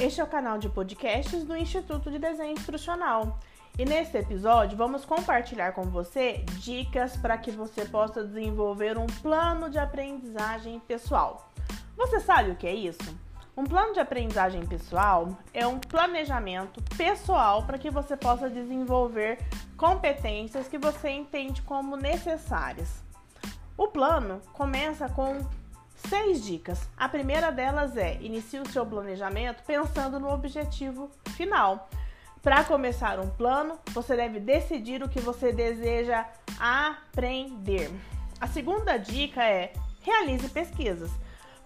Este é o canal de podcasts do Instituto de Desenho Instrucional. E nesse episódio vamos compartilhar com você dicas para que você possa desenvolver um plano de aprendizagem pessoal. Você sabe o que é isso? Um plano de aprendizagem pessoal é um planejamento pessoal para que você possa desenvolver competências que você entende como necessárias. O plano começa com seis dicas. A primeira delas é inicie o seu planejamento pensando no objetivo final. Para começar um plano, você deve decidir o que você deseja aprender. A segunda dica é realize pesquisas.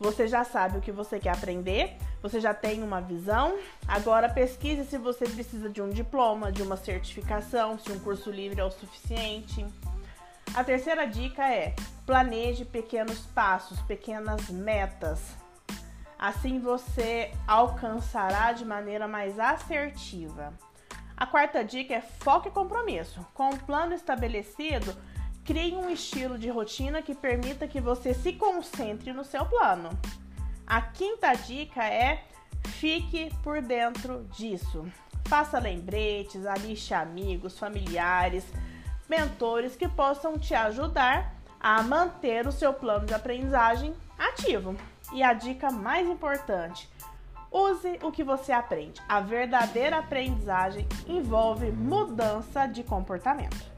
Você já sabe o que você quer aprender, você já tem uma visão. Agora pesquise se você precisa de um diploma, de uma certificação, se um curso livre é o suficiente. A terceira dica é planeje pequenos passos, pequenas metas. Assim você alcançará de maneira mais assertiva. A quarta dica é foco e compromisso. Com um plano estabelecido, crie um estilo de rotina que permita que você se concentre no seu plano. A quinta dica é fique por dentro disso. Faça lembretes, alixe amigos, familiares, mentores que possam te ajudar a manter o seu plano de aprendizagem ativo. E a dica mais importante: use o que você aprende. A verdadeira aprendizagem envolve mudança de comportamento.